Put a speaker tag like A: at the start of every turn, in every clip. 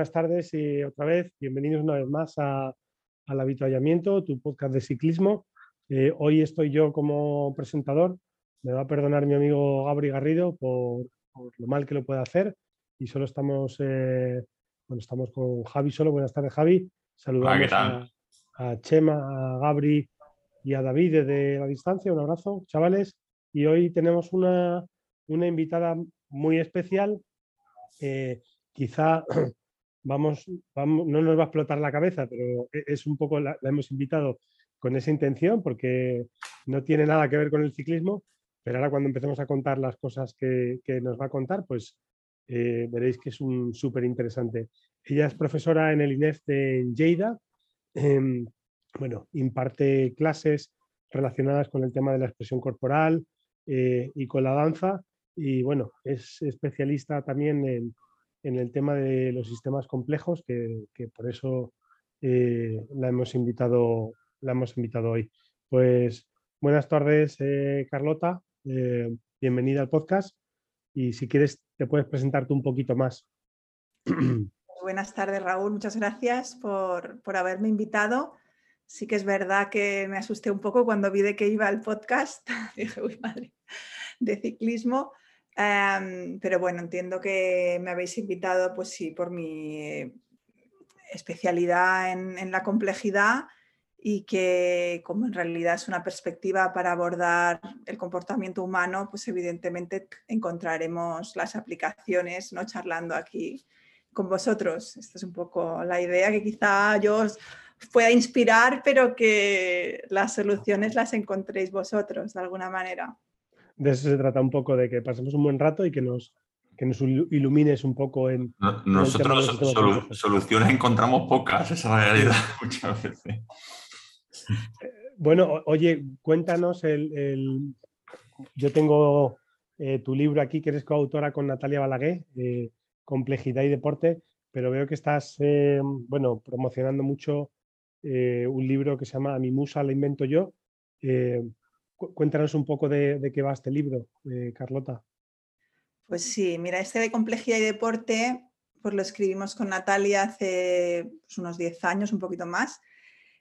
A: Buenas tardes y otra vez, bienvenidos una vez más al Habituallamiento, tu podcast de ciclismo. Eh, hoy estoy yo como presentador, me va a perdonar mi amigo Gabri Garrido por, lo mal que lo puede hacer y solo estamos, eh, bueno, estamos con Javi solo. Buenas tardes Javi, saludamos a, Chema, a Gabri y a David desde la distancia, un abrazo chavales y hoy tenemos una, invitada muy especial. Eh, quizá vamos, no nos va a explotar la cabeza, pero e, es un poco, la, hemos invitado con esa intención porque no tiene nada que ver con el ciclismo, pero ahora cuando empecemos a contar las cosas que, nos va a contar, pues eh, veréis que es un súper interesante. Ella es profesora en el INEF de Lleida, em, bueno, imparte clases relacionadas con el tema de la expresión corporal eh, y con la danza y bueno, es especialista también en, en el tema de los sistemas complejos, que, por eso eh, la, hemos invitado, la hemos invitado hoy. Pues buenas tardes, eh, Carlota. Eh, bienvenida al podcast. Y si quieres, te puedes presentarte un poquito más.
B: Buenas tardes, Raúl. Muchas gracias por, por haberme invitado. Sí que es verdad que me asusté un poco cuando vi de que iba el podcast. Dije, uy, madre, de ciclismo pero bueno, entiendo que me habéis invitado, pues sí, por mi especialidad en, la complejidad y que como en realidad es una perspectiva para abordar el comportamiento humano, pues evidentemente encontraremos las aplicaciones, ¿no? Charlando aquí con vosotros. Esta es un poco la idea que quizá yo os pueda inspirar, pero que las soluciones las encontréis vosotros de alguna manera
A: de eso se trata un poco, de que pasemos un buen rato y que nos, que nos ilumines un poco en...
C: nosotros soluciones encontramos pocas, esa es la realidad muchas veces.
A: Eh, bueno, oye, cuéntanos el... Yo tengo eh, tu libro aquí, que eres coautora con Natalia Balaguer, Complejidad y Deporte, pero veo que estás, eh, bueno, promocionando mucho un libro que se llama Mi musa la invento yo. Cuéntanos un poco de, qué va este libro, eh, Carlota.
B: Pues sí, mira, este de complejidad y deporte, pues lo escribimos con Natalia hace pues, unos 10 años, un poquito más,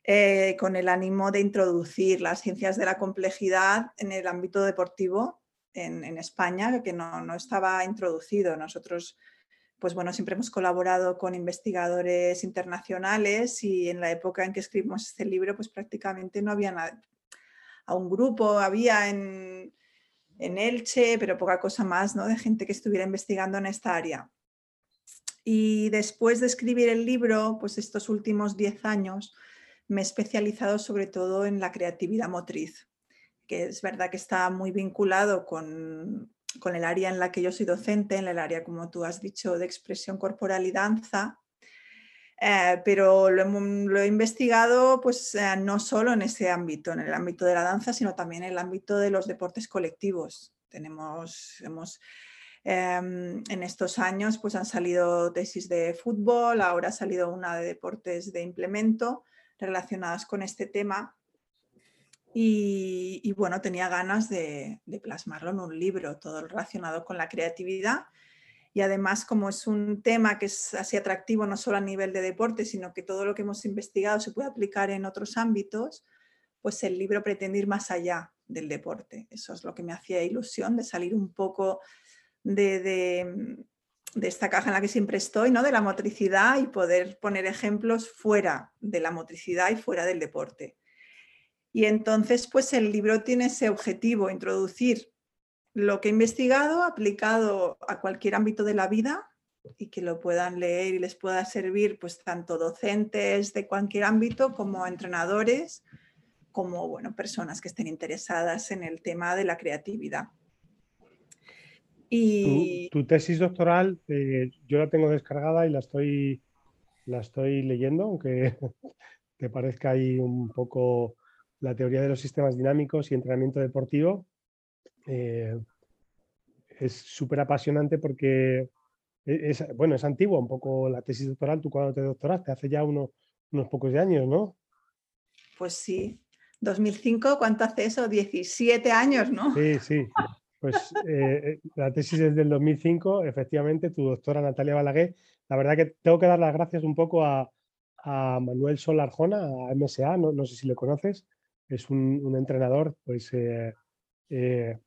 B: eh, con el ánimo de introducir las ciencias de la complejidad en el ámbito deportivo en, España, que no, no, estaba introducido. Nosotros, pues bueno, siempre hemos colaborado con investigadores internacionales y en la época en que escribimos este libro, pues prácticamente no había nada, a un grupo, había en, Elche, pero poca cosa más, ¿no? De gente que estuviera investigando en esta área. Y después de escribir el libro, pues estos últimos 10 años, me he especializado sobre todo en la creatividad motriz, que es verdad que está muy vinculado con, con el área en la que yo soy docente, en el área, como tú has dicho, de expresión corporal y danza, eh, pero lo, he investigado pues, eh, no solo en ese ámbito, en el ámbito de la danza, sino también en el ámbito de los deportes colectivos. Tenemos, hemos, em, en estos años pues, han salido tesis de fútbol, ahora ha salido una de deportes de implemento relacionadas con este tema. Y, bueno, tenía ganas de, de plasmarlo en un libro, todo relacionado con la creatividad y además como es un tema que es así atractivo no solo a nivel de deporte, sino que todo lo que hemos investigado se puede aplicar en otros ámbitos, pues el libro pretende ir más allá del deporte. Eso es lo que me hacía ilusión de salir un poco de, de, esta caja en la que siempre estoy, ¿no? de la motricidad y poder poner ejemplos fuera de la motricidad y fuera del deporte. Y entonces, pues el libro tiene ese objetivo, introducir lo que he investigado aplicado a cualquier ámbito de la vida y que lo puedan leer y les pueda servir pues tanto docentes de cualquier ámbito como entrenadores como bueno, personas que estén interesadas en el tema de la creatividad.
A: Y... Tu, tesis doctoral, eh, yo la tengo descargada y la estoy la estoy leyendo, aunque te parezca ahí un poco la teoría de los sistemas dinámicos y entrenamiento deportivo. Eh, es súper apasionante porque e, es, bueno, es antigua un poco la tesis doctoral. Tú cuando te doctoraste, hace ya unos pocos de años, ¿no?
B: Pues sí. 2005, ¿cuánto hace eso? 17 años, ¿no?
A: Sí, sí. Pues eh, la tesis es del 2005, efectivamente, tu doctora Natalia Balaguer. La verdad que tengo que dar las gracias un poco a, Manuel Sol Arjona, a MSA, no, sé si le conoces, es un, entrenador, pues eh, eh,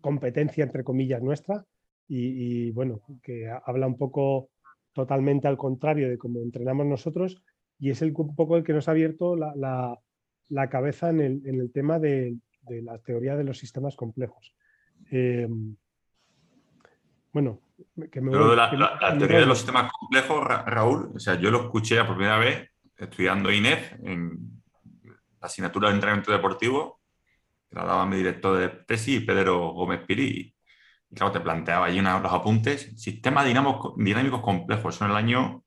A: competencia entre comillas nuestra y, bueno, que habla un poco totalmente al contrario de cómo entrenamos nosotros y es el, un poco el que nos ha abierto la, cabeza en el, tema de, la teoría de los sistemas complejos. Em, bueno,
C: que me la, teoría de los sistemas complejos, Raúl, o sea, yo lo escuché por primera vez estudiando INEF en la asignatura de entrenamiento deportivo, que la daba mi director de tesis, Pedro Gómez Piri. Y claro, te planteaba allí los apuntes, sistemas dinámicos, dinámicos complejos, son el año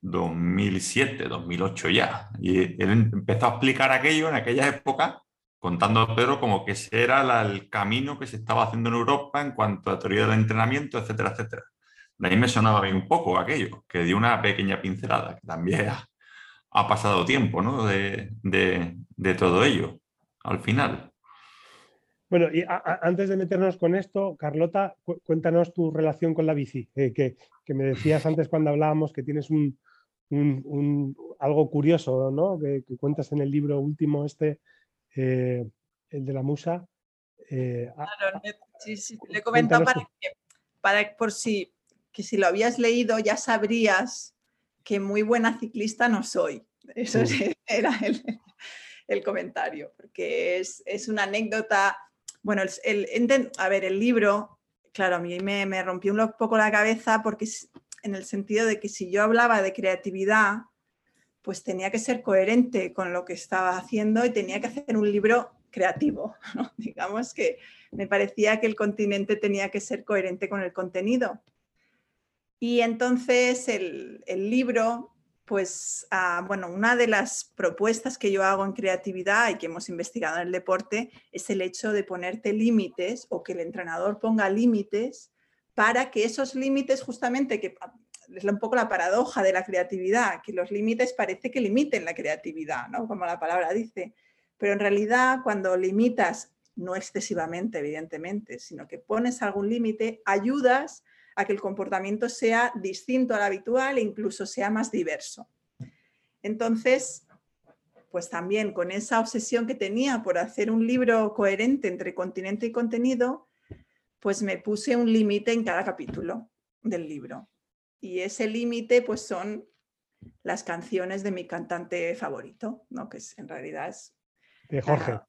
C: 2007, 2008 ya. Y él empezó a explicar aquello en aquella época contando a Pedro como que ese era el camino que se estaba haciendo en Europa en cuanto a teoría del entrenamiento, etcétera, etcétera. De ahí me sonaba bien un poco aquello, que dio una pequeña pincelada, que también ha, pasado tiempo ¿no? de, todo ello, al final.
A: Bueno, y antes de meternos con esto, Carlota, cuéntanos tu relación con la bici, eh, que, me decías antes cuando hablábamos que tienes un, algo curioso, ¿no? Que, que, cuentas en el libro último este eh, el de la musa.
B: Eh, claro, sí, sí, le he comentado para, que, para por si, que si lo habías leído ya sabrías que muy buena ciclista no soy. Eso era el, comentario, porque es, una anécdota. Bueno, el, a ver, el libro, claro, a mí me, me rompió un poco la cabeza porque en el sentido de que si yo hablaba de creatividad, pues tenía que ser coherente con lo que estaba haciendo y tenía que hacer un libro creativo. Digamos que me parecía que el continente tenía que ser coherente con el contenido. Y entonces el, libro, pues, ah, bueno, una de las propuestas que yo hago en creatividad y que hemos investigado en el deporte es el hecho de ponerte límites o que el entrenador ponga límites para que esos límites justamente que es un poco la paradoja de la creatividad, que los límites parece que limiten la creatividad, ¿no? como la palabra dice. Pero en realidad cuando limitas, no excesivamente, evidentemente, sino que pones algún límite, ayudas a que el comportamiento sea distinto al habitual e incluso sea más diverso. Entonces, pues también con esa obsesión que tenía por hacer un libro coherente entre continente y contenido, pues me puse un límite en cada capítulo del libro y ese límite pues son las canciones de mi cantante favorito, ¿no? que es, en realidad es...
A: De Jorge.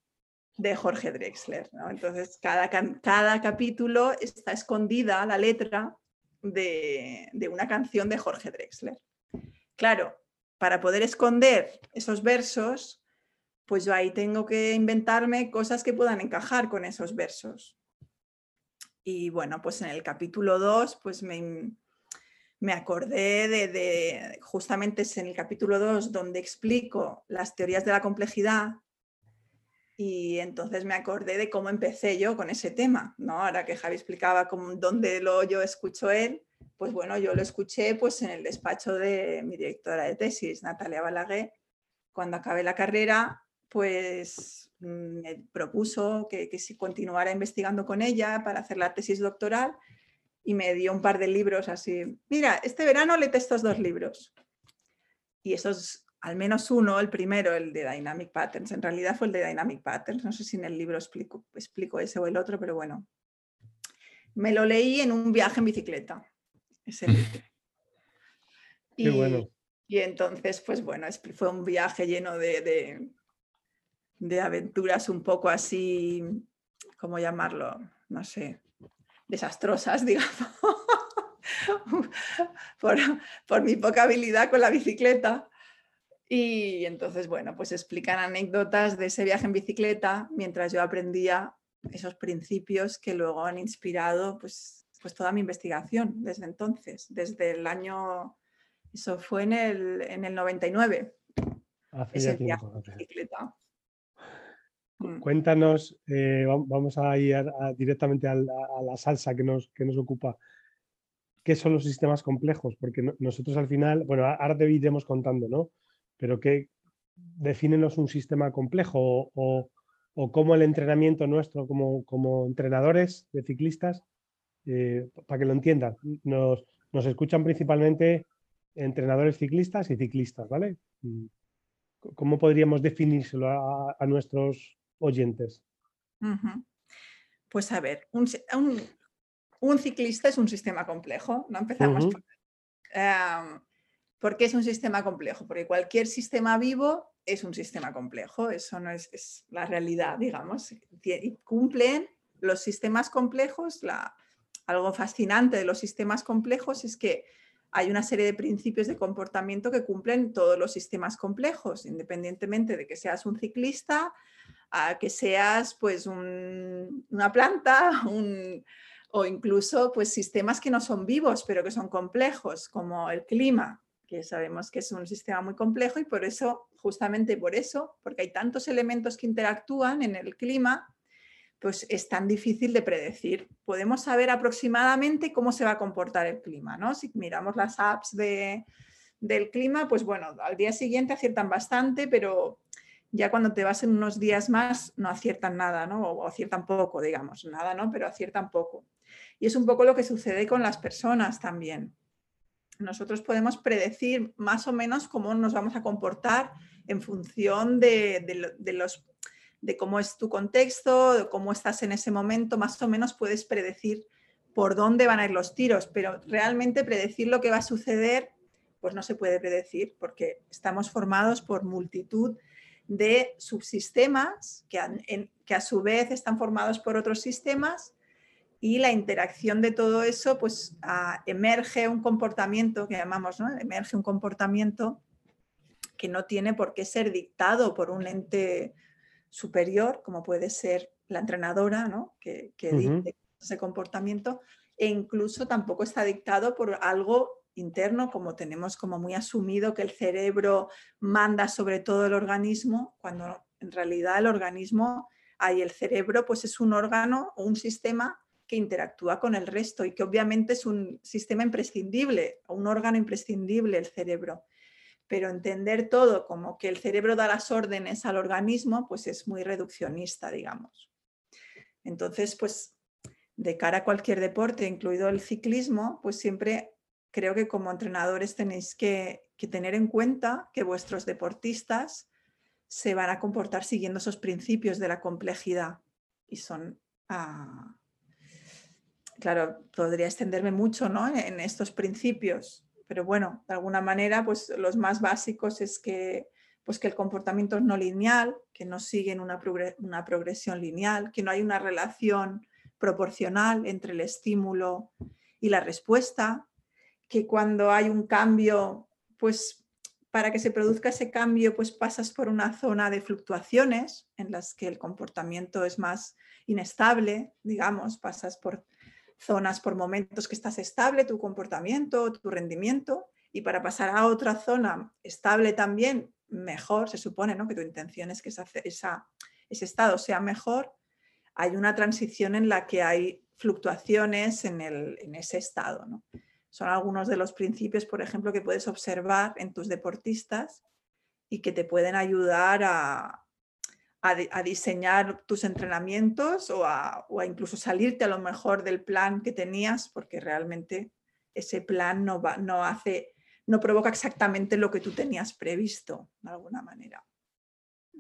B: De Jorge Drexler. Entonces, cada, cada capítulo está escondida la letra de, de una canción de Jorge Drexler. Claro, para poder esconder esos versos, pues yo ahí tengo que inventarme cosas que puedan encajar con esos versos. Y bueno, pues en el capítulo 2, pues me, me acordé de, justamente es en el capítulo 2 donde explico las teorías de la complejidad y entonces me acordé de cómo empecé yo con ese tema, ¿no? Ahora que Javi explicaba cómo, dónde lo yo escucho él, pues bueno, yo lo escuché pues en el despacho de mi directora de tesis, Natalia Balaguer, cuando acabé la carrera, pues mm, me propuso que, que si continuara investigando con ella para hacer la tesis doctoral y me dio un par de libros así. Mira, este verano le estos dos libros. Y esos, al menos uno, el primero, el de Dynamic Patterns, en realidad fue el de Dynamic Patterns, no sé si en el libro explico, explico ese o el otro, pero bueno. Me lo leí en un viaje en bicicleta. Ese
A: y, bueno.
B: Y entonces, pues bueno, fue un viaje lleno de, de, de aventuras un poco así, ¿cómo llamarlo? No sé, desastrosas, digamos, por, mi poca habilidad con la bicicleta. Y entonces, bueno, pues explican anécdotas de ese viaje en bicicleta mientras yo aprendía esos principios que luego han inspirado pues, pues toda mi investigación desde entonces, desde el año Eso fue en el, en el 99.
A: Hace
B: ese
A: ya tiempo,
B: en bicicleta. Mm.
A: Cuéntanos, eh, va- vamos a ir a- directamente a, a la salsa que nos, que nos ocupa. ¿Qué son los sistemas complejos? Porque no- nosotros al final, bueno, ahora te iremos contando, ¿no? Pero ¿qué defínenos un sistema complejo o, o- o cómo el entrenamiento nuestro como, como entrenadores de ciclistas, eh, para que lo entiendan, nos, nos escuchan principalmente entrenadores ciclistas y ciclistas, ¿vale? Mm, ¿Cómo podríamos definírselo a- a nuestros oyentes?
B: Pues a ver, un, un- un ciclista es un sistema complejo, no empezamos por Em, ¿Por qué es un sistema complejo? Porque cualquier sistema vivo es un sistema complejo, eso no es, la realidad, digamos. Cumplen los sistemas complejos, algo fascinante de los sistemas complejos es que hay una serie de principios de comportamiento que cumplen todos los sistemas complejos, independientemente de que seas un ciclista, que seas pues un- una planta, o incluso pues sistemas que no son vivos, pero que son complejos, como el clima, que sabemos que es un sistema muy complejo y por eso, justamente por eso, porque hay tantos elementos que interactúan en el clima, pues es tan difícil de predecir. Podemos saber aproximadamente cómo se va a comportar el clima, ¿no? Si miramos las apps de, del clima, pues bueno, al día siguiente aciertan bastante, pero ya cuando te vas en unos días más no aciertan nada, ¿no? O aciertan poco, digamos, nada, ¿no? Pero aciertan poco. Y es un poco lo que sucede con las personas también. Nosotros podemos predecir más o menos cómo nos vamos a comportar en función de, cómo es tu contexto, de cómo estás en ese momento, más o menos puedes predecir por dónde van a ir los tiros, pero realmente predecir lo que va a suceder, pues no se puede predecir porque estamos formados por multitud de subsistemas que a su vez están formados por otros sistemas y la interacción de todo eso, pues ah, emerge un comportamiento que llamamos, ¿no? Emerge un comportamiento que no tiene por qué ser dictado por un ente superior, como puede ser la entrenadora, ¿no? Que, que dicte ese comportamiento, e incluso tampoco está dictado por algo interno, como tenemos como muy asumido que el cerebro manda sobre todo el organismo, cuando en realidad el organismo, ahí el cerebro, pues es un órgano o un sistema que interactúa con el resto y que obviamente es un sistema imprescindible, un órgano imprescindible el cerebro. Pero entender todo como que el cerebro da las órdenes al organismo, pues es muy reduccionista, digamos. Entonces, pues de cara a cualquier deporte, incluido el ciclismo, pues siempre creo que como entrenadores tenéis que, que tener en cuenta que vuestros deportistas se van a comportar siguiendo esos principios de la complejidad y son ah, claro, podría extenderme mucho ¿no? en, estos principios, pero bueno, de alguna manera, pues los más básicos es que, pues que el comportamiento es no lineal, que no siguen una, una progresión lineal, que no hay una relación proporcional entre el estímulo y la respuesta, que cuando hay un cambio, pues para que se produzca ese cambio, pues pasas por una zona de fluctuaciones en las que el comportamiento es más inestable, digamos, pasas por zonas, por momentos que estás estable, tu comportamiento, tu rendimiento, y para pasar a otra zona estable también, mejor, se supone ¿no? que tu intención es que ese estado sea mejor, hay una transición en la que hay fluctuaciones en, el, en ese estado. ¿no? Son algunos de los principios, por ejemplo, que puedes observar en tus deportistas y que te pueden ayudar a, a, a diseñar tus entrenamientos o a, o a, incluso salirte a lo mejor del plan que tenías, porque realmente ese plan no, va, no hace, no provoca exactamente lo que tú tenías previsto, de alguna manera.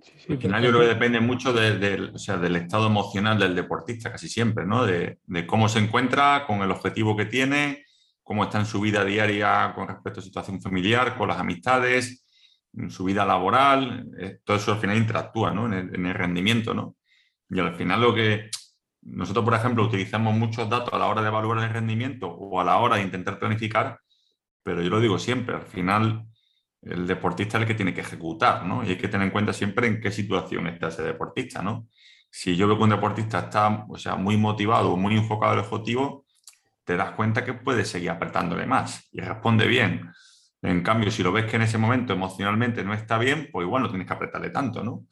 C: Sí, sí, Al final yo creo que depende mucho de, de, o sea, del estado emocional del deportista, casi siempre, ¿no? De, de, cómo se encuentra con el objetivo que tiene, cómo está en su vida diaria con respecto a su situación familiar, con las amistades, su vida laboral, eh, todo eso al final interactúa ¿no? en, el, en, el, rendimiento. ¿no? Y al final lo que nosotros, por ejemplo, utilizamos muchos datos a la hora de evaluar el rendimiento o a la hora de intentar planificar, pero yo lo digo siempre, al final el deportista es el que tiene que ejecutar, ¿no? Y hay que tener en cuenta siempre en qué situación está ese deportista, ¿no? Si yo veo que un deportista está, o sea, muy motivado muy enfocado al objetivo, te das cuenta que puedes seguir apretándole más y responde bien. En cambio, si lo ves que en ese momento emocionalmente no está bien, pues igual no tienes que apretarle tanto, ¿no?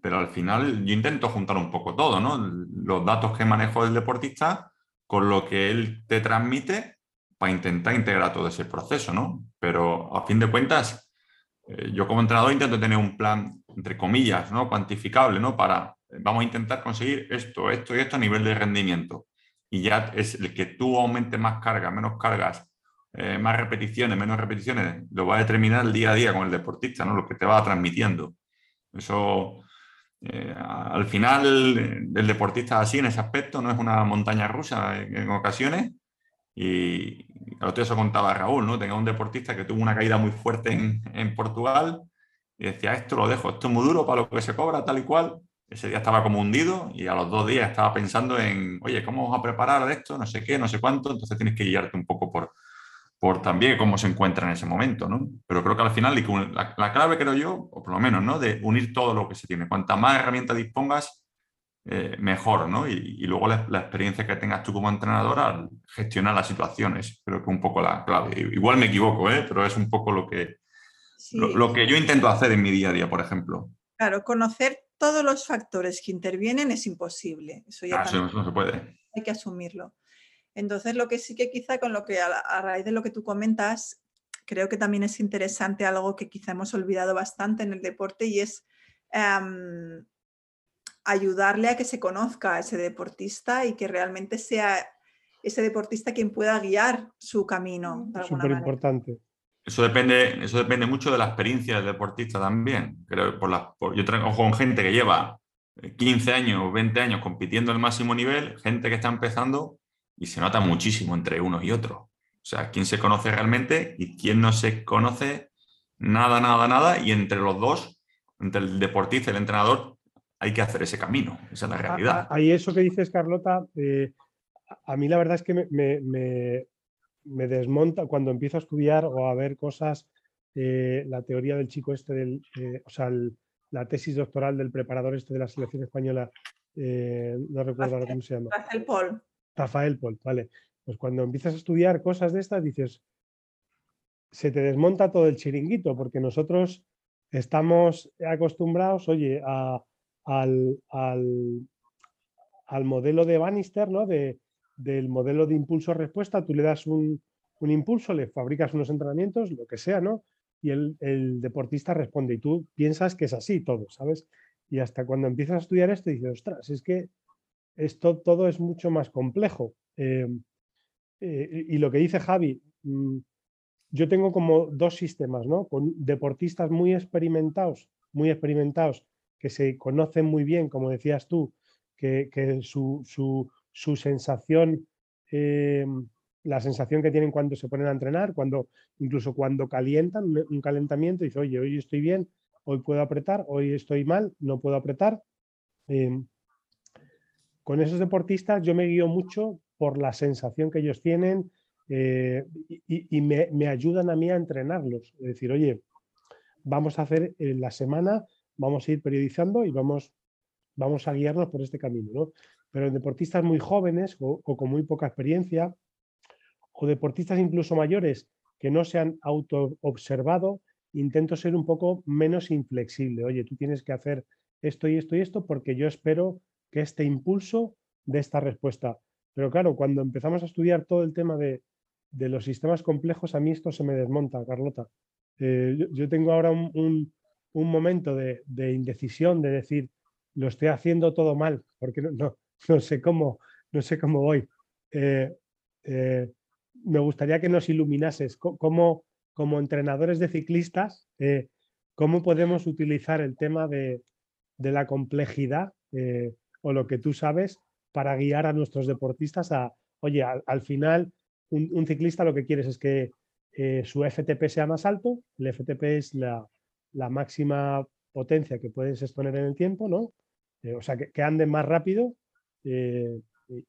C: Pero al final yo intento juntar un poco todo, ¿no? Los datos que manejo del deportista con lo que él te transmite para intentar integrar todo ese proceso, ¿no? Pero a fin de cuentas, eh, yo como entrenador intento tener un plan, entre comillas, ¿no? Cuantificable, ¿no? Para, vamos a intentar conseguir esto, esto y esto a nivel de rendimiento. Y ya es el que tú aumentes más cargas, menos cargas, eh, más repeticiones, menos repeticiones, lo va a determinar el día a día con el deportista, ¿no? Lo que te va transmitiendo. Eso, eh, al final, el deportista así en ese aspecto no es una montaña rusa en ocasiones, y el otro día eso contaba Raúl, ¿no? Tenía un deportista que tuvo una caída muy fuerte en, Portugal y decía, esto lo dejo, esto es muy duro para lo que se cobra, tal y cual. Ese día estaba como hundido y a los dos días estaba pensando en, oye, ¿cómo vamos a preparar esto? No sé qué, no sé cuánto. Entonces tienes que guiarte un poco por, por también cómo se encuentra en ese momento, ¿no? Pero creo que al final la, la clave, creo yo, o por lo menos, ¿no? De unir todo lo que se tiene. Cuanta más herramientas dispongas, eh, mejor, ¿no? Y, luego la, experiencia que tengas tú como entrenador al gestionar las situaciones, creo que es un poco la clave. Igual me equivoco, ¿eh? pero es un poco lo que, lo, que yo intento hacer en mi día a día, por ejemplo.
B: Claro, conocer todos los factores que intervienen es imposible. Eso ya
C: ah, no se puede.
B: Hay que asumirlo. Entonces, lo que sí que quizá con lo que a, raíz de lo que tú comentas, creo que también es interesante algo que quizá hemos olvidado bastante en el deporte y es em, ayudarle a que se conozca a ese deportista y que realmente sea ese deportista quien pueda guiar su camino.
A: Súper importante.
C: Eso depende, eso depende mucho de la experiencia del deportista también. Creo, por la, yo trabajo con gente que lleva 15 años, o 20 años compitiendo al máximo nivel, gente que está empezando y se nota muchísimo entre uno y otro. O sea, quién se conoce realmente y quién no se conoce nada, nada, nada. Y entre los dos, entre el deportista y el entrenador, hay que hacer ese camino, esa es la realidad.
A: Ahí eso que dices, Carlota, eh, a mí la verdad es que me, desmonta cuando empiezo a estudiar o a ver cosas, eh, la teoría del chico este, del, eh, o sea, la tesis doctoral del preparador este de la selección española, no recuerdo ahora cómo se llama.
B: Rafael Paul.
A: Rafael Paul, vale. Pues cuando empiezas a estudiar cosas de estas, dices, se te desmonta todo el chiringuito, porque nosotros estamos acostumbrados, oye, a al, al, modelo de Bannister, ¿no? De, del modelo de impulso-respuesta, tú le das un, impulso, le fabricas unos entrenamientos, lo que sea, ¿no? Y el, deportista responde y tú piensas que es así todo, ¿sabes? Y hasta cuando empiezas a estudiar esto dices, ostras, es que esto todo es mucho más complejo. Eh, eh, y lo que dice Javi, mm, yo tengo como dos sistemas, ¿no? Con deportistas muy experimentados, muy experimentados, que se conocen muy bien, como decías tú, que, su, sensación, eh, la sensación que tienen cuando se ponen a entrenar, cuando incluso cuando calientan, un calentamiento, dice, oye, hoy estoy bien, hoy puedo apretar, hoy estoy mal, no puedo apretar. Em, con esos deportistas yo me guío mucho por la sensación que ellos tienen eh, y, me, ayudan a mí a entrenarlos. Es decir, oye, vamos a hacer en la semana vamos a ir periodizando y vamos, vamos a guiarnos por este camino. ¿no? Pero en deportistas muy jóvenes o, con muy poca experiencia, o deportistas incluso mayores que no se han auto-observado, intento ser un poco menos inflexible. Oye, tú tienes que hacer esto y esto y esto porque yo espero que este impulso de esta respuesta. Pero claro, cuando empezamos a estudiar todo el tema de, los sistemas complejos, a mí esto se me desmonta, Carlota. Eh, yo, tengo ahora un, un momento de, indecisión, de decir, lo estoy haciendo todo mal, porque no, no, sé, cómo, no sé cómo voy. Eh, eh, me gustaría que nos iluminases cómo, como entrenadores de ciclistas, cómo podemos utilizar el tema de, la complejidad o lo que tú sabes para guiar a nuestros deportistas a, oye, al, final un, ciclista lo que quieres es que su FTP sea más alto, el FTP es la, máxima potencia que puedes exponer en el tiempo, ¿no? Eh, o sea, que, que, ande más rápido eh,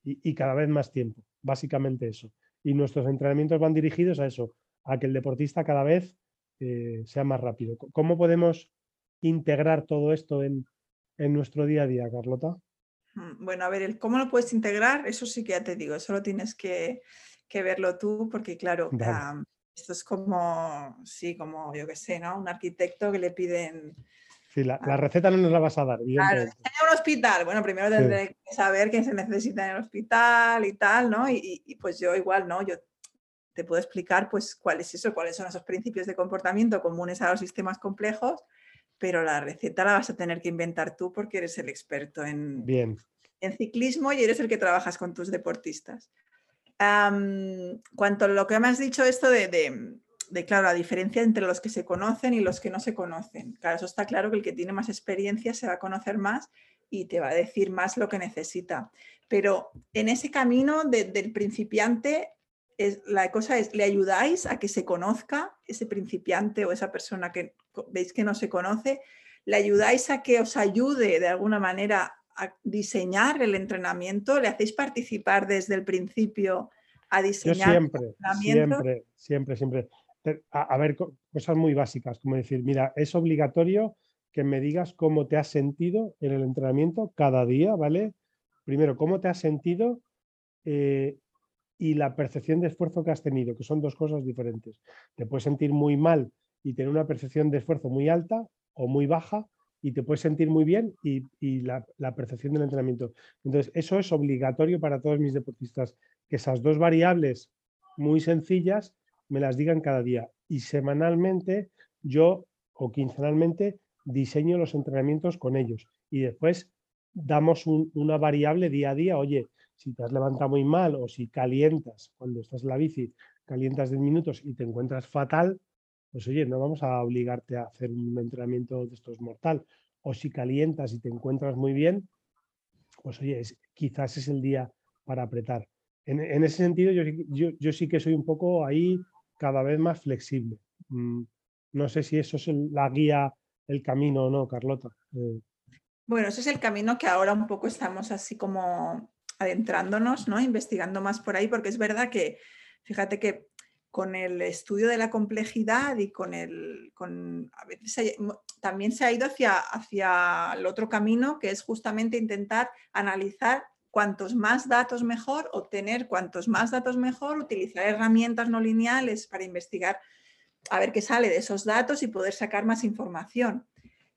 A: y, cada vez más tiempo, básicamente eso. Y nuestros entrenamientos van dirigidos a eso, a que el deportista cada vez eh, sea más rápido. ¿Cómo podemos integrar todo esto en, nuestro día a día, Carlota?
B: Bueno, a ver, cómo lo puedes integrar, eso sí que ya te digo, eso lo tienes que, verlo tú, porque claro, esto es como, sí, como yo qué sé, ¿no? Un arquitecto que le piden...
A: Sí, la, receta no nos la vas a dar.
B: Claro, en un hospital. Bueno, primero tendré que saber qué se necesita en el hospital y tal, ¿no? Y, y, pues yo igual, ¿no? Yo te puedo explicar pues cuál es eso, cuáles son esos principios de comportamiento comunes a los sistemas complejos, pero la receta la vas a tener que inventar tú porque eres el experto en,
A: Bien.
B: en ciclismo y eres el que trabajas con tus deportistas cuanto a lo que me has dicho, esto de, de, claro, la diferencia entre los que se conocen y los que no se conocen. Claro, eso está claro que el que tiene más experiencia se va a conocer más y te va a decir más lo que necesita. Pero en ese camino del principiante, es, la cosa es, ¿le ayudáis a que se conozca ese principiante o esa persona que veis que no se conoce? ¿Le ayudáis a que os ayude de alguna manera a diseñar el entrenamiento? ¿Le hacéis participar desde el principio a diseñar
A: Yo siempre, siempre, siempre, siempre. A, ver, cosas muy básicas, como decir, mira, es obligatorio que me digas cómo te has sentido en el entrenamiento cada día, ¿vale? Primero, cómo te has sentido eh, y la percepción de esfuerzo que has tenido, que son dos cosas diferentes. Te puedes sentir muy mal y tener una percepción de esfuerzo muy alta o muy baja, y te puedes sentir muy bien y, la, percepción del entrenamiento. Entonces, eso es obligatorio para todos mis deportistas, que esas dos variables muy sencillas me las digan cada día. Y semanalmente yo o quincenalmente diseño los entrenamientos con ellos. Y después damos una variable día a día, oye, si te has levantado muy mal o si calientas cuando estás en la bici, calientas 10 minutos y te encuentras fatal, pues oye, no vamos a obligarte a hacer un entrenamiento de estos mortal. O si calientas y te encuentras muy bien, pues oye, quizás es el día para apretar. En, ese sentido, yo, sí que soy un poco ahí cada vez más flexible. Mm, no sé si eso es la guía, el camino o no, Carlota. Eh.
B: Bueno, ese es el camino que ahora un poco estamos así como adentrándonos, ¿no? Investigando más por ahí, porque es verdad que, fíjate que con el estudio de la complejidad y con el, con, a veces también se ha ido hacia, hacia el otro camino, que es justamente intentar analizar cuantos más datos mejor, obtener cuantos más datos mejor, utilizar herramientas no lineales para investigar a ver qué sale de esos datos y poder sacar más información.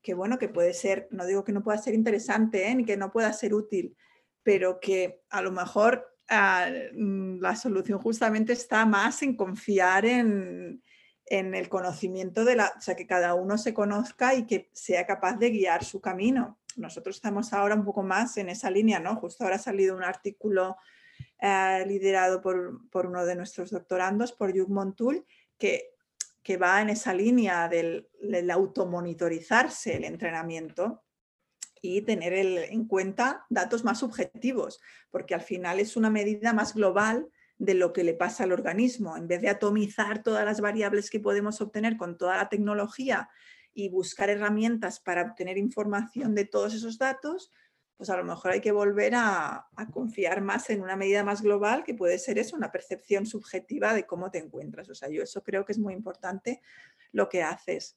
B: Que bueno, que puede ser, no digo que no pueda ser interesante ¿eh? ni que no pueda ser útil, pero que a lo mejor Ah, mm, la solución justamente está más en confiar en, el conocimiento de la, o sea, que cada uno se conozca y que sea capaz de guiar su camino. Nosotros estamos ahora un poco más en esa línea, ¿no? Justo ahora ha salido un artículo eh, liderado por, por, uno de nuestros doctorandos, por Yug Montul, que, que va en esa línea del, del automonitorizarse el entrenamiento y tener en cuenta datos más subjetivos, porque al final es una medida más global de lo que le pasa al organismo. En vez de atomizar todas las variables que podemos obtener con toda la tecnología y buscar herramientas para obtener información de todos esos datos, pues a lo mejor hay que volver a, a, confiar más en una medida más global que puede ser eso, una percepción subjetiva de cómo te encuentras. O sea, yo eso creo que es muy importante lo que haces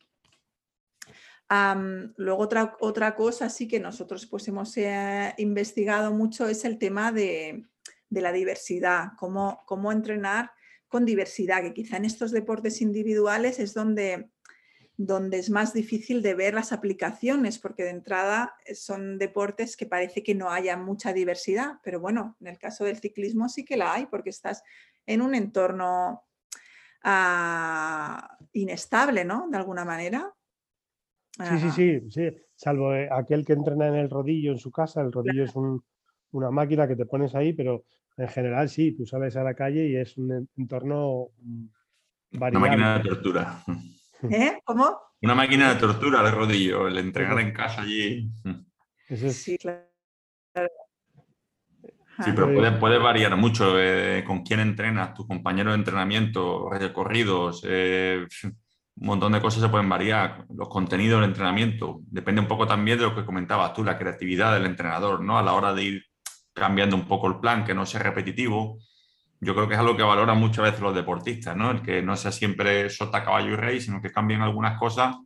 B: luego otra, otra cosa sí que nosotros pues hemos eh, investigado mucho es el tema de, la diversidad, cómo, cómo, entrenar con diversidad, que quizá en estos deportes individuales es donde, donde es más difícil de ver las aplicaciones, porque de entrada son deportes que parece que no haya mucha diversidad, pero bueno, en el caso del ciclismo sí que la hay, porque estás en un entorno ah, inestable, ¿no? De alguna manera.
A: Sí, sí, sí, sí, salvo eh, aquel que entrena en el rodillo en su casa, el rodillo es una máquina que te pones ahí, pero en general sí, tú sales a la calle y es un entorno
C: variable. Una máquina de tortura.
B: ¿Eh? ¿Cómo?
C: Una máquina de tortura el rodillo, el entrenar en casa allí.
B: Sí, claro.
C: Sí, pero puede, variar mucho eh, con quién entrenas, tu compañero de entrenamiento, recorridos, eh, un montón de cosas se pueden variar, los contenidos del entrenamiento, depende un poco también de lo que comentabas tú, la creatividad del entrenador, ¿no? A la hora de ir cambiando un poco el plan, que no sea repetitivo. Yo creo que es algo que valoran muchas veces los deportistas, ¿no? El que no sea siempre sota, caballo y rey, sino que cambien algunas cosas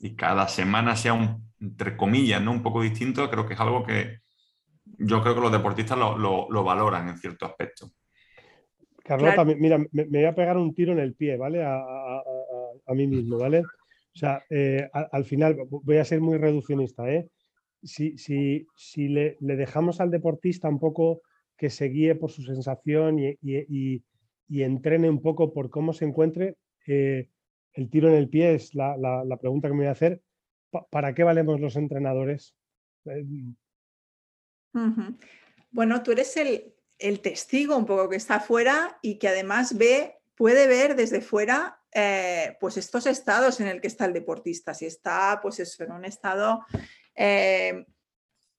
C: y cada semana sea un, entre comillas, ¿no? Un poco distinto, creo que es algo que yo creo que los deportistas lo, lo valoran en cierto aspecto
A: Carlota, mira, me, voy a pegar un tiro en el pie, ¿vale? A, mí mismo, ¿vale? O sea, eh, al final voy a ser muy reduccionista, ¿eh? Si, si, si le, dejamos al deportista un poco que se guíe por su sensación y, y, entrene un poco por cómo se encuentre, eh, el tiro en el pie es la, pregunta que me voy a hacer. ¿Para qué valemos los entrenadores? Eh,
B: bueno, tú eres el, el testigo un poco que está afuera y que además ve, puede ver desde fuera eh, pues estos estados en el que está el deportista. Si está pues eso, en un estado eh,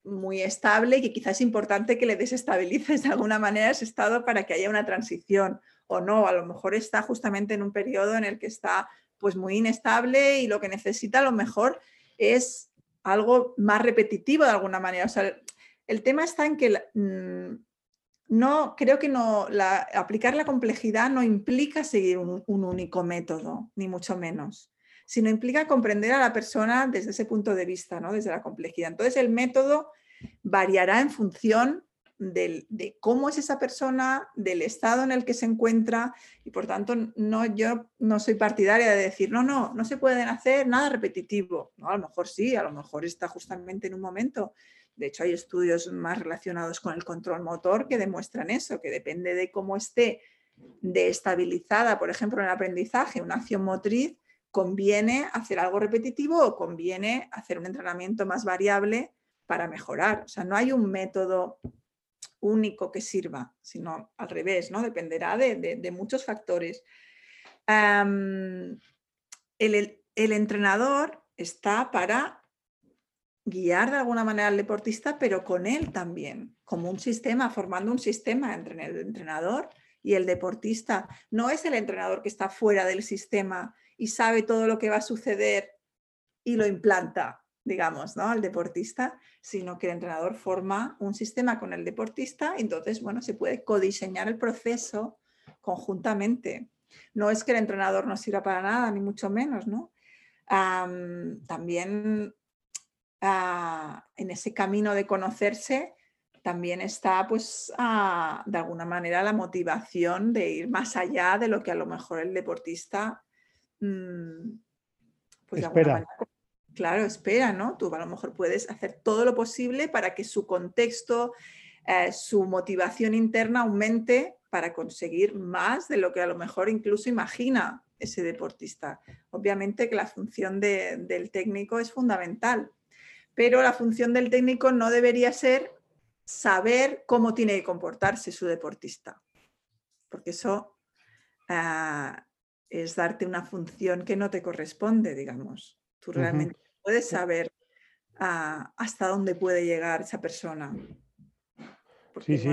B: muy estable y que quizás es importante que le desestabilices de alguna manera ese estado para que haya una transición o no. A lo mejor está justamente en un periodo en el que está pues muy inestable y lo que necesita a lo mejor es algo más repetitivo de alguna manera. O sea, el tema está en que mm, no, creo que no, aplicar la complejidad no implica seguir un, único método, ni mucho menos, sino implica comprender a la persona desde ese punto de vista, ¿no? desde la complejidad. Entonces el método variará en función de cómo es esa persona, del estado en el que se encuentra y por tanto no, yo no soy partidaria de decir, no, no, no se pueden hacer nada repetitivo. No, a lo mejor sí, a lo mejor está justamente en un momento de hecho, hay estudios más relacionados con el control motor que demuestran eso, que depende de cómo esté destabilizada, por ejemplo, en el aprendizaje, una acción motriz, conviene hacer algo repetitivo o conviene hacer un entrenamiento más variable para mejorar. O sea, no hay un método único que sirva, sino al revés, ¿no? Dependerá de, muchos factores. el, el entrenador está para guiar de alguna manera al deportista, pero con él también, como un sistema, formando un sistema entre el entrenador y el deportista. No es el entrenador que está fuera del sistema y sabe todo lo que va a suceder y lo implanta, digamos, ¿no? al deportista, sino que el entrenador forma un sistema con el deportista entonces, bueno, se puede codiseñar el proceso conjuntamente. No es que el entrenador no sirva para nada, ni mucho menos, ¿no? también en ese camino de conocerse también está pues de alguna manera la motivación de ir más allá de lo que a lo mejor el deportista mm, pues
A: espera.
B: claro, espera, ¿no? Tú a lo mejor puedes hacer todo lo posible para que su contexto, eh, su motivación interna aumente para conseguir más de lo que a lo mejor incluso imagina ese deportista. Obviamente que la función del técnico es fundamental, pero la función del técnico no debería ser saber cómo tiene que comportarse su deportista, porque eso ah, es darte una función que no te corresponde, digamos. Tú realmente puedes saber ah, hasta dónde puede llegar esa persona.
A: sí, sí,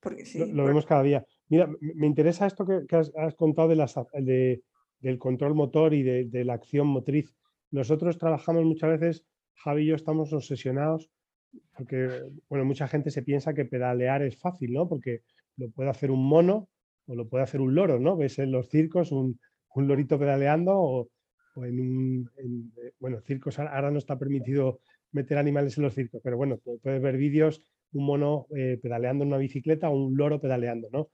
A: porque, lo, vemos cada día. Mira, me interesa esto que, has, contado de del control motor y de la acción motriz. Nosotros trabajamos muchas veces, Javi y yo estamos obsesionados porque, bueno, mucha gente se piensa que pedalear es fácil, ¿no? Porque lo puede hacer un mono o lo puede hacer un loro, ¿no? Ves en los circos un, lorito pedaleando o, en un, bueno, circos ahora no está permitido meter animales en los circos, pero bueno, puedes ver vídeos, un mono eh, pedaleando en una bicicleta o un loro pedaleando, ¿no?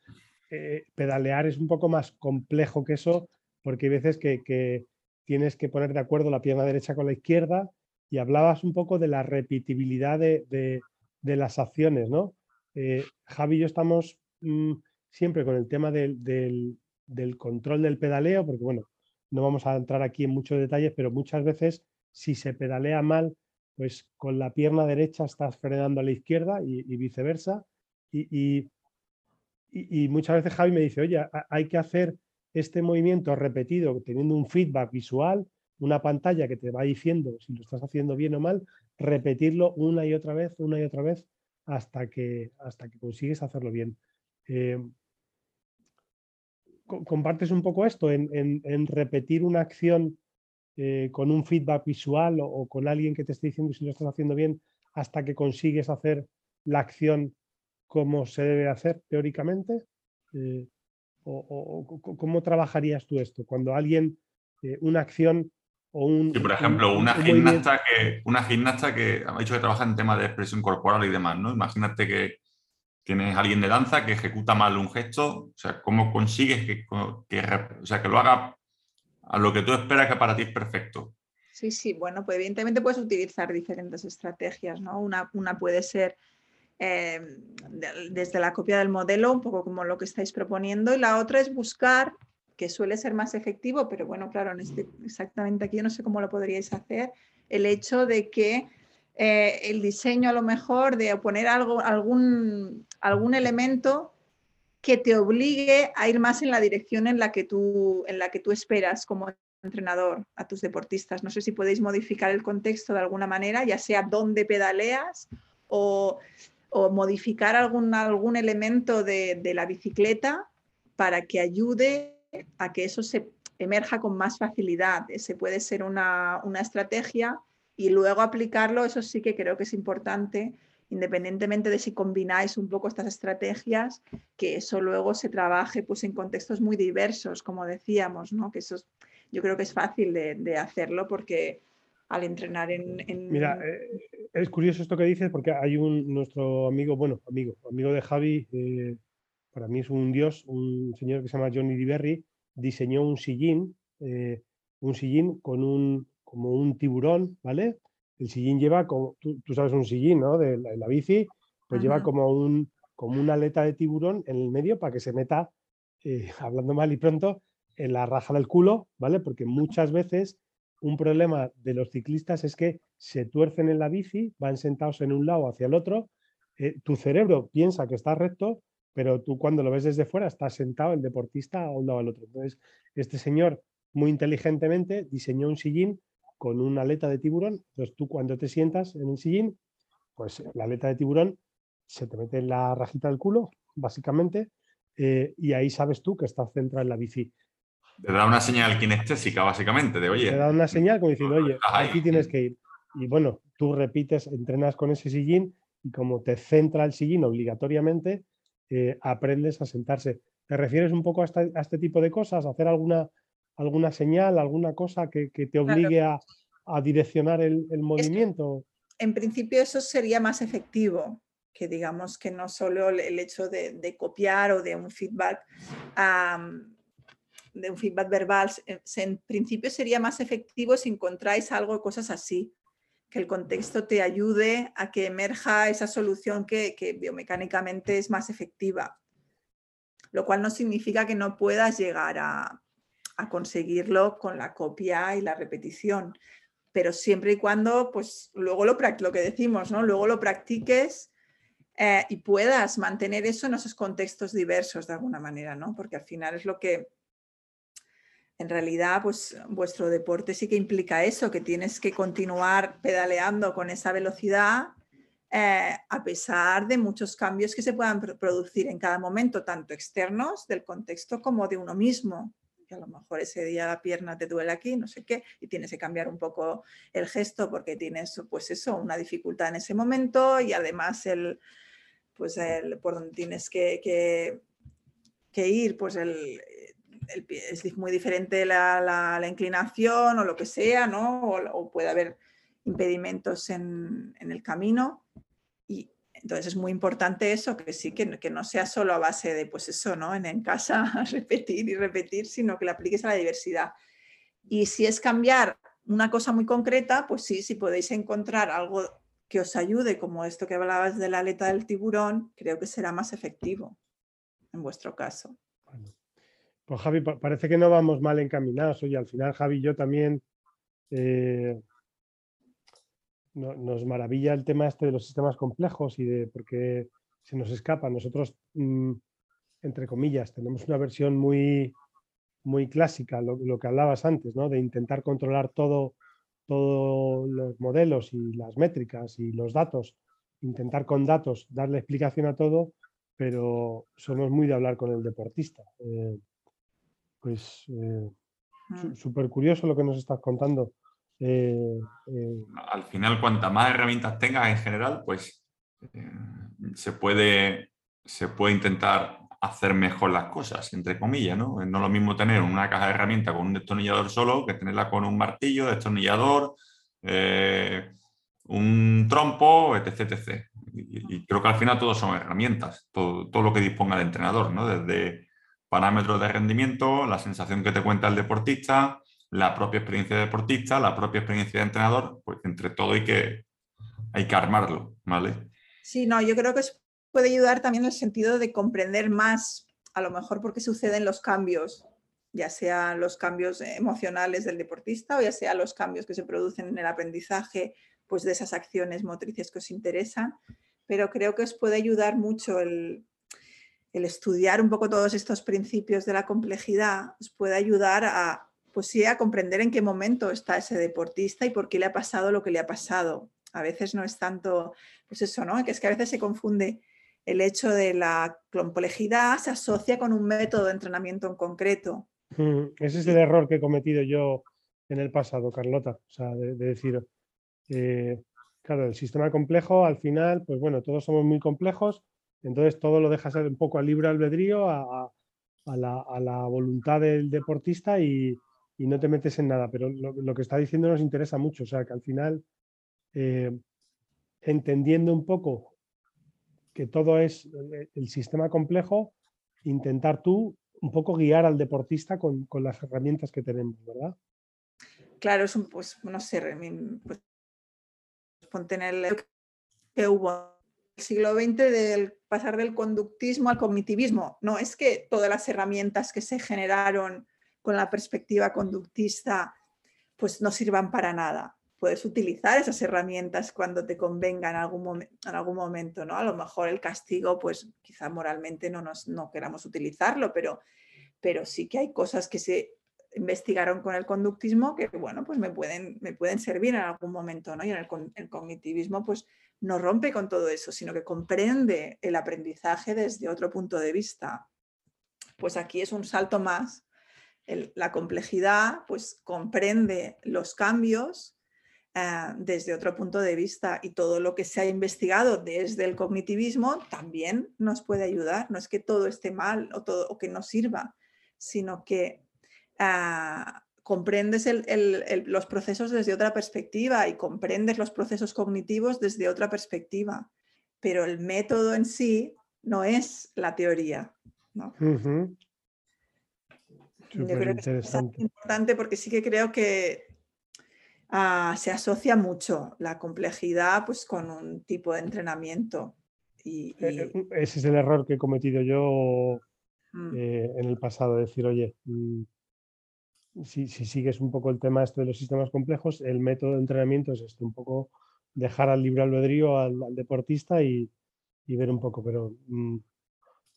A: Eh, pedalear es un poco más complejo que eso porque hay veces que, tienes que poner de acuerdo la pierna derecha con la izquierda y hablabas un poco de la repetibilidad de, las acciones, ¿no? Eh, Javi y yo estamos mm, siempre con el tema del, control del pedaleo, porque bueno, no vamos a entrar aquí en muchos detalles, pero muchas veces si se pedalea mal, pues con la pierna derecha estás frenando a la izquierda y, viceversa. y, muchas veces Javi me dice, oye, hay que hacer este movimiento repetido, teniendo un feedback visual, una pantalla que te va diciendo si lo estás haciendo bien o mal, repetirlo una y otra vez, una y otra vez, hasta que, hasta que consigues hacerlo bien. Eh, ¿Compartes un poco esto en, repetir una acción eh, con un feedback visual o, con alguien que te esté diciendo si lo estás haciendo bien hasta que consigues hacer la acción como se debe hacer teóricamente? Eh, o, cómo trabajarías tú esto? Cuando alguien, eh, una acción o un...
C: por ejemplo, una, gimnasta que, una gimnasta que ha dicho que trabaja en temas de expresión corporal y demás, ¿no? Imagínate que, tienes a alguien de danza que ejecuta mal un gesto, o sea, ¿cómo consigues que, o sea, que lo haga a lo que tú esperas que para ti es perfecto?
B: Sí, sí, bueno, pues evidentemente puedes utilizar diferentes estrategias, ¿no? Una, una puede ser eh, desde la copia del modelo, un poco como lo que estáis proponiendo, y la otra es buscar, que suele ser más efectivo, pero bueno, claro, este, exactamente aquí yo no sé cómo lo podríais hacer, el hecho de que eh, el diseño a lo mejor de poner algo, algún, algún elemento que te obligue a ir más en la dirección en la que tú, en la que tú esperas como entrenador a tus deportistas. No sé si podéis modificar el contexto de alguna manera, ya sea dónde pedaleas o, modificar algún, algún elemento de, la bicicleta para que ayude a que eso se emerja con más facilidad. Ese puede ser una, una estrategia y luego aplicarlo, eso sí que creo que es importante, independientemente de si combináis un poco estas estrategias, que eso luego se trabaje pues, en contextos muy diversos, como decíamos, ¿no? que eso yo creo que es fácil de, hacerlo porque al entrenar en...
A: Mira, eh, es curioso esto que dices porque hay un, nuestro amigo, bueno, amigo, amigo de Javi, eh, para mí es un dios, un señor que se llama Johnny DiBerri, diseñó un sillín, eh, un sillín con un, como un tiburón, ¿vale? El sillín lleva, como, tú, sabes un sillín, ¿no? De la, bici, pues lleva como, un, como una aleta de tiburón en el medio para que se meta, hablando mal y pronto, en la raja del culo, ¿vale? Porque muchas veces un problema de los ciclistas es que se tuercen en la bici, van sentados en un lado hacia el otro, eh, tu cerebro piensa que está recto, pero tú cuando lo ves desde fuera estás sentado el deportista a un lado al otro. Entonces, este señor muy inteligentemente diseñó un sillín con una aleta de tiburón. Entonces tú cuando te sientas en el sillín, pues la aleta de tiburón se te mete en la rajita del culo, básicamente, eh, y ahí sabes tú que estás centrado en la bici.
C: Te da una señal kinestésica, básicamente, de oye.
A: Te da una señal como diciendo, oye, aquí tienes que ir. Y bueno, tú repites, entrenas con ese sillín y como te centra el sillín obligatoriamente, eh, aprendes a sentarse. ¿Te refieres un poco a, este tipo de cosas? ¿Hacer alguna alguna señal, alguna cosa que, te obligue a, direccionar el, movimiento?
B: en principio eso sería más efectivo que digamos que no solo el hecho de, copiar o de un feedback de un feedback verbal, en principio sería más efectivo si encontráis algo, cosas así, que el contexto te ayude a que emerja esa solución que, biomecánicamente es más efectiva, lo cual no significa que no puedas llegar a, a conseguirlo con la copia y la repetición. Pero siempre y cuando, pues luego lo, lo que decimos, ¿no? Luego lo practiques eh, y puedas mantener eso en esos contextos diversos de alguna manera, ¿no? Porque al final es lo que, en realidad, pues vuestro deporte sí que implica eso, que tienes que continuar pedaleando con esa velocidad eh, a pesar de muchos cambios que se puedan producir en cada momento, tanto externos del contexto como de uno mismo. Que a lo mejor ese día la pierna te duele aquí, no sé qué, y tienes que cambiar un poco el gesto porque tienes, pues eso, una dificultad en ese momento y además el, pues el, por donde tienes que, que, ir, pues el, es muy diferente la, la, inclinación o lo que sea, ¿no? O, puede haber impedimentos en, en el camino. Y, entonces es muy importante eso, que sí, que, que, no sea solo a base de, pues eso, ¿no? En, en casa repetir y repetir, sino que la apliques a la diversidad. Y si es cambiar una cosa muy concreta, pues sí, si podéis encontrar algo que os ayude, como esto que hablabas de la aleta del tiburón, creo que será más efectivo en vuestro caso.
A: Pues Javi, parece que no vamos mal encaminados. Oye, al final Javi yo también eh, nos maravilla el tema este de los sistemas complejos y de por qué se nos escapa. Nosotros, mm, entre comillas, tenemos una versión muy, muy clásica, lo, que hablabas antes, ¿no? de intentar controlar todo, todos los modelos y las métricas y los datos, intentar con datos darle explicación a todo, pero somos muy de hablar con el deportista. Eh, pues eh, mm. súper curioso lo que nos estás contando. Eh,
C: eh, Al final, cuanta más herramientas tengas en general, pues eh, se, puede, se puede intentar hacer mejor las cosas, entre comillas, ¿no? No es lo mismo tener una caja de herramientas con un destornillador solo que tenerla con un martillo, destornillador, un trompo, etc. etc. Y, Y creo que al final todos son herramientas, todo, todo lo que disponga el entrenador, ¿no? Desde parámetros de rendimiento, la sensación que te cuenta el deportista, la propia experiencia de deportista, la propia experiencia de entrenador, pues entre todo hay que, hay que armarlo, ¿vale?
B: Sí, no, yo creo que puede ayudar también en el sentido de comprender más, a lo mejor por qué suceden los cambios, ya sean los cambios emocionales del deportista o ya sea los cambios que se producen en el aprendizaje pues de esas acciones motrices que os interesan, pero creo que os puede ayudar mucho el, el estudiar un poco todos estos principios de la complejidad, os puede ayudar a pues sí, a comprender en qué momento está ese deportista y por qué le ha pasado lo que le ha pasado. A veces no es tanto, pues eso, ¿no? Que es que a veces se confunde el hecho de la complejidad, se asocia con un método de entrenamiento en concreto.
A: Mm, ese es el error que he cometido yo en el pasado, Carlota. O sea, de, decir, eh, claro, el sistema complejo, al final, pues bueno, todos somos muy complejos, entonces todo lo dejas un poco al libre albedrío, a, la, voluntad del deportista y, no te metes en nada, pero lo, que está diciendo nos interesa mucho, o sea, que al final, eh, entendiendo un poco que todo es eh, el sistema complejo, intentar tú un poco guiar al deportista con, las herramientas que tenemos, ¿verdad?
B: Claro, es un, pues, no sé, pues, ponte en el que hubo siglo XX del pasar del conductismo al cognitivismo. No, es que todas las herramientas que se generaron con la perspectiva conductista, pues no sirvan para nada. Puedes utilizar esas herramientas cuando te convenga en algún, en algún momento, ¿no? A lo mejor el castigo, pues quizá moralmente no, nos, no queramos utilizarlo, pero, pero sí que hay cosas que se investigaron con el conductismo que, bueno, pues me pueden, me pueden servir en algún momento, ¿no? Y en el, el, cognitivismo, pues no rompe con todo eso, sino que comprende el aprendizaje desde otro punto de vista. Pues aquí es un salto más la complejidad pues comprende los cambios eh, desde otro punto de vista y todo lo que se ha investigado desde el cognitivismo también nos puede ayudar. No es que todo esté mal o, todo, o que no sirva, sino que ah, comprendes los procesos desde otra perspectiva y comprendes los procesos cognitivos desde otra perspectiva. Pero el método en sí no es la teoría. ¿no? Yo creo que es importante porque sí que creo que ah, se asocia mucho la complejidad pues, con un tipo de entrenamiento. Y,
A: e, e, Ese es el error que he cometido yo mm. eh, en el pasado, decir, oye, mm, si, sigues un poco el tema este de los sistemas complejos, el método de entrenamiento es este, un poco dejar al libre albedrío al, deportista y, ver un poco, pero mm,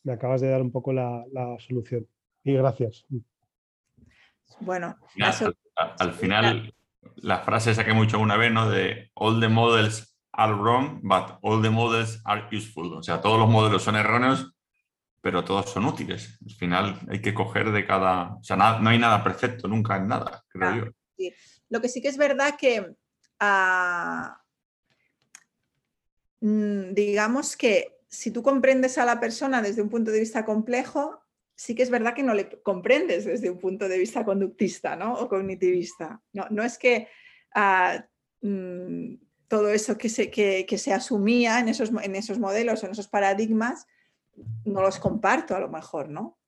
A: me acabas de dar un poco la, la solución. Y gracias.
B: Bueno,
C: al final, la frase esa que hemos una vez, ¿no? De all the models are wrong, but all the models are useful. O sea, todos los modelos son erróneos, pero todos son útiles. Al final hay que coger de cada. O sea, no hay nada perfecto nunca en nada, creo yo.
B: Lo que sí que es verdad que. Ah, mm, digamos que si tú comprendes a la persona desde un punto de vista complejo, sí que es verdad que no le comprendes desde un punto de vista conductista ¿no? o cognitivista. No, no es que ah, mm, todo eso que se, que, se asumía en esos, en esos modelos, en esos paradigmas, no los comparto a lo mejor, ¿no?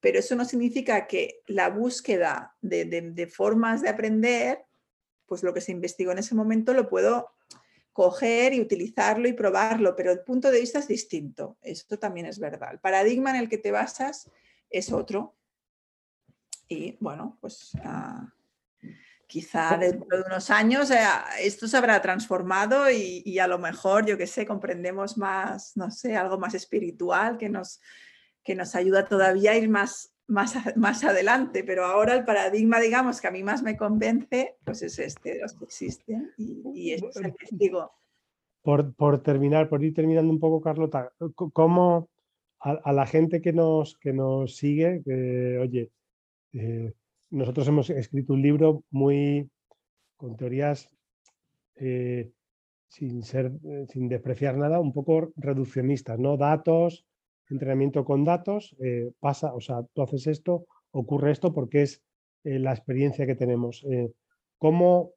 B: Pero eso no significa que la búsqueda de, de formas de aprender, pues lo que se investigó en ese momento lo puedo coger y utilizarlo y probarlo, pero el punto de vista es distinto. Esto también es verdad. El paradigma en el que te basas es otro. Y bueno, pues ah, quizá dentro de unos años eh, esto se habrá transformado y, a lo mejor, yo que sé, comprendemos más, no sé, algo más espiritual que nos, que nos ayuda todavía a ir más, más, más adelante. Pero ahora el paradigma, digamos, que a mí más me convence, pues es este de los que existen y, es el testigo.
A: Por, por terminar, por ir terminando un poco, Carlota, ¿cómo, a, la gente que nos, que nos sigue, que, oye, eh, nosotros hemos escrito un libro muy con teorías eh, sin ser, eh, sin despreciar nada, un poco reduccionistas, ¿no? Datos, entrenamiento con datos, pasa, o sea, tú haces esto, ocurre esto porque es la experiencia que tenemos. ¿cómo,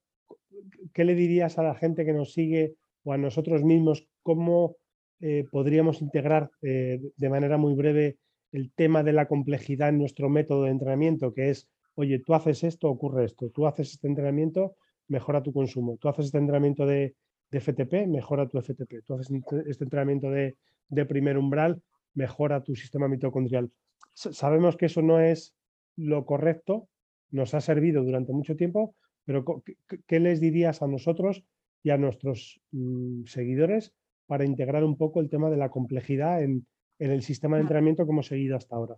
A: ¿Qué le dirías a la gente que nos sigue o a nosotros mismos? ¿Cómo eh, podríamos integrar eh, de manera muy breve el tema de la complejidad en nuestro método de entrenamiento, que es, oye, tú haces esto, ocurre esto, tú haces este entrenamiento, mejora tu consumo, tú haces este entrenamiento de, FTP, mejora tu FTP, tú haces este entrenamiento de, de primer umbral, mejora tu sistema mitocondrial. Sabemos que eso no es lo correcto, nos ha servido durante mucho tiempo, pero ¿qué les dirías a nosotros y a nuestros mm, seguidores para integrar un poco el tema de la complejidad en, el sistema de entrenamiento que hemos seguido hasta ahora?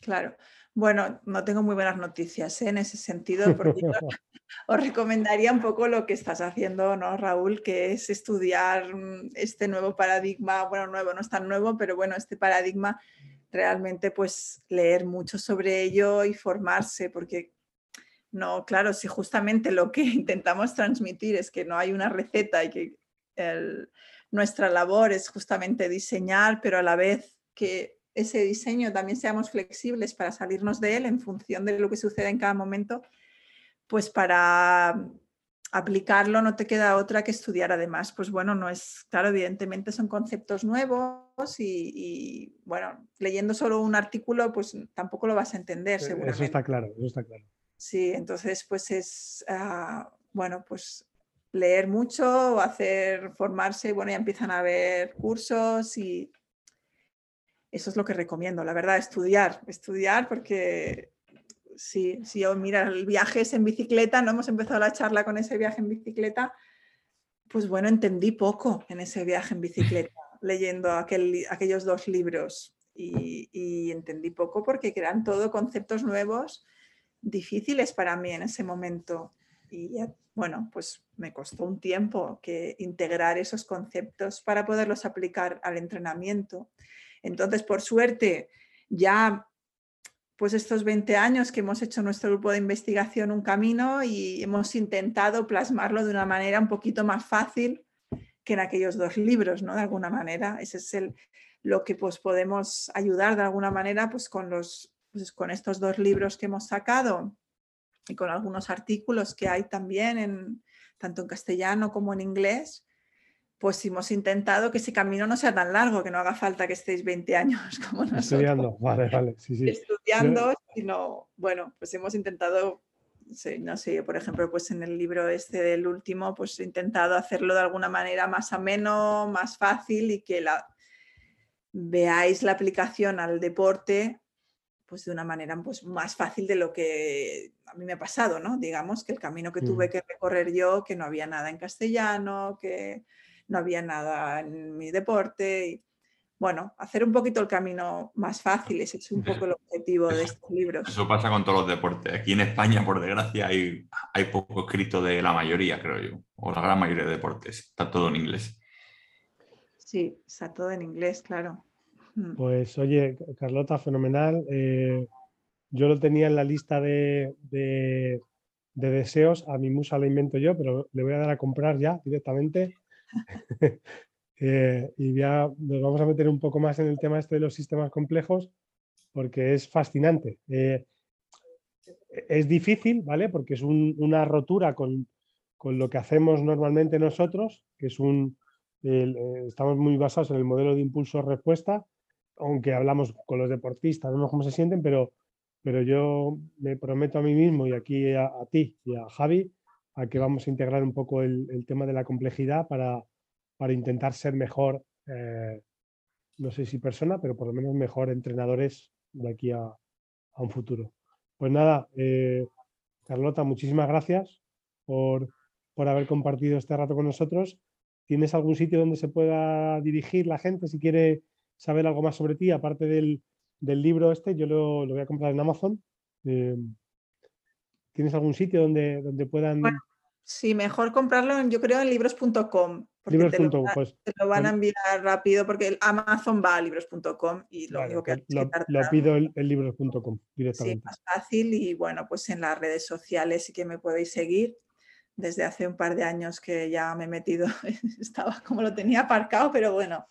B: Claro. Bueno, no tengo muy buenas noticias ¿eh? en ese sentido, porque os recomendaría un poco lo que estás haciendo, ¿no, Raúl? Que es estudiar mm, este nuevo paradigma, bueno, nuevo, no es tan nuevo, pero bueno, este paradigma realmente pues leer mucho sobre ello y formarse, porque no, claro, si justamente lo que intentamos transmitir es que no hay una receta y que nuestra labor es justamente diseñar, pero a la vez que ese diseño también seamos flexibles para salirnos de él en función de lo que sucede en cada momento, pues para aplicarlo no te queda otra que estudiar además. Pues bueno, no es, claro, evidentemente son conceptos nuevos y, bueno, leyendo solo un artículo pues tampoco lo vas a entender
A: e,
B: seguramente.
A: Eso está claro, eso está claro.
B: Sí, entonces pues es, ah, bueno, pues leer mucho, hacer, formarse, bueno, ya empiezan a haber cursos y eso es lo que recomiendo, la verdad, estudiar, estudiar porque si, si yo, mira, el viaje es en bicicleta, no hemos empezado la charla con ese viaje en bicicleta, pues bueno, entendí poco en ese viaje en bicicleta, leyendo aquel, aquellos dos libros y, y entendí poco porque eran todo conceptos nuevos difíciles para mí en ese momento. Y bueno, pues me costó un tiempo que integrar esos conceptos para poderlos aplicar al entrenamiento. Entonces, por suerte, ya pues estos 20 años que hemos hecho nuestro grupo de investigación un camino y hemos intentado plasmarlo de una manera un poquito más fácil que en aquellos dos libros, ¿no? De alguna manera, ese es el, lo que pues podemos ayudar de alguna manera pues con los pues con estos dos libros que hemos sacado y con algunos artículos que hay también, en, tanto en castellano como en inglés, pues hemos intentado que ese camino no sea tan largo, que no haga falta que estéis 20 años como nosotros.
A: Estudiando, vale, vale. Sí, sí.
B: Estudiando, sino, bueno, pues hemos intentado, no sé, por ejemplo, pues en el libro este del último, pues he intentado hacerlo de alguna manera más ameno, más fácil y que la, veáis la aplicación al deporte pues de una manera pues, más fácil de lo que a mí me ha pasado, ¿no? Digamos que el camino que tuve mm. que recorrer yo, que no había nada en castellano, que no había nada en mi deporte. Y, bueno, hacer un poquito el camino más fácil, ese es un poco el objetivo de estos libros.
C: Eso pasa con todos los deportes. Aquí en España, por desgracia, hay, hay poco escrito de la mayoría, creo yo, o la gran mayoría de deportes. Está todo en inglés.
B: Sí, está todo en inglés, claro.
A: Mm. Pues oye, Carlota, fenomenal. Eh, yo lo tenía en la lista de, deseos. A mi musa la invento yo, pero le voy a dar a comprar ya directamente. Eh, y ya nos vamos a meter un poco más en el tema este de los sistemas complejos, porque es fascinante. Eh, es difícil, ¿vale? Porque es una rotura con, con, lo que hacemos normalmente nosotros, que es un... estamos muy basados en el modelo de impulso-respuesta aunque hablamos con los deportistas, vemos cómo se sienten, pero, pero yo me prometo a mí mismo y aquí a, ti y a Javi a que vamos a integrar un poco el, tema de la complejidad para, para intentar ser mejor, eh, no sé si persona, pero por lo menos mejor entrenadores de aquí a, un futuro. Pues nada, eh, Carlota, muchísimas gracias por, por haber compartido este rato con nosotros. ¿Tienes algún sitio donde se pueda dirigir la gente si quiere saber algo más sobre ti, aparte del, libro este, yo lo, voy a comprar en Amazon. Eh, ¿Tienes algún sitio donde, donde puedan...?
B: sí, mejor comprarlo, yo creo, en libros.com.
A: Libros.com,
B: pues. Te lo van a enviar rápido porque Amazon va a libros.com y lo único que,
A: pues lo, pido en, libros.com directamente.
B: Sí, más fácil y bueno, pues en las redes sociales sí que me podéis seguir desde hace un par de años que ya me he metido, estaba como lo tenía aparcado, pero bueno,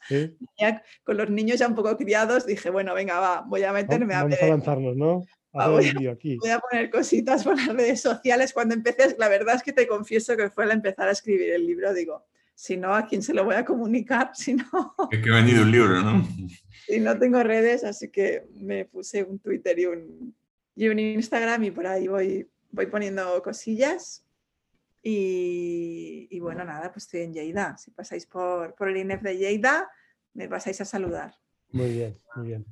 B: con los niños ya un poco criados, dije, bueno, venga, va, voy a meterme
A: a
B: ver.
A: a lanzarnos, ¿no?
B: Voy, a, poner cositas por las redes sociales. Cuando empecé, la verdad es que te confieso que fue al empezar a escribir el libro, digo, Si no, ¿a quién se lo voy a comunicar? Si no,
C: Es que he vendido un libro, ¿no?
B: si no tengo redes, así que me puse un Twitter y un, y un Instagram y por ahí voy, voy poniendo cosillas. Y, y bueno, nada, pues estoy en Lleida. Si pasáis por, por el INEF de Lleida, me pasáis a saludar.
A: Muy bien, muy bien.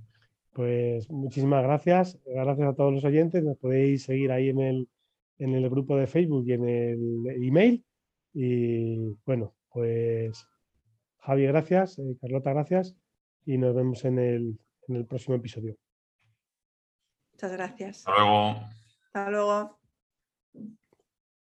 A: Pues muchísimas gracias. Gracias a todos los oyentes. Nos podéis seguir ahí en el, en el grupo de Facebook y en el email. Y bueno, pues Javi, gracias. eh, Carlota, gracias. Y nos vemos en el, en el próximo episodio.
B: Muchas gracias.
C: Hasta luego.
B: Hasta luego.